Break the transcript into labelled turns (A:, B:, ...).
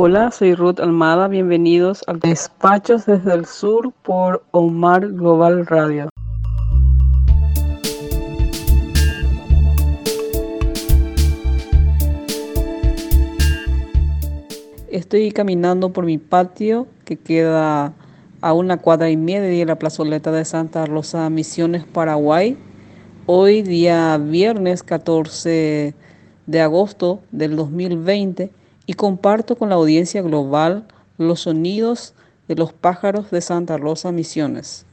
A: Hola, soy Ruth Almada. Bienvenidos a Despachos desde el Sur por Omar Global Radio. Estoy caminando por mi patio que queda a una cuadra y media de la plazoleta de Santa Rosa Misiones, Paraguay. Hoy, día viernes 14 de agosto del 2020 y comparto con la audiencia global los sonidos de los pájaros de Santa Rosa Misiones.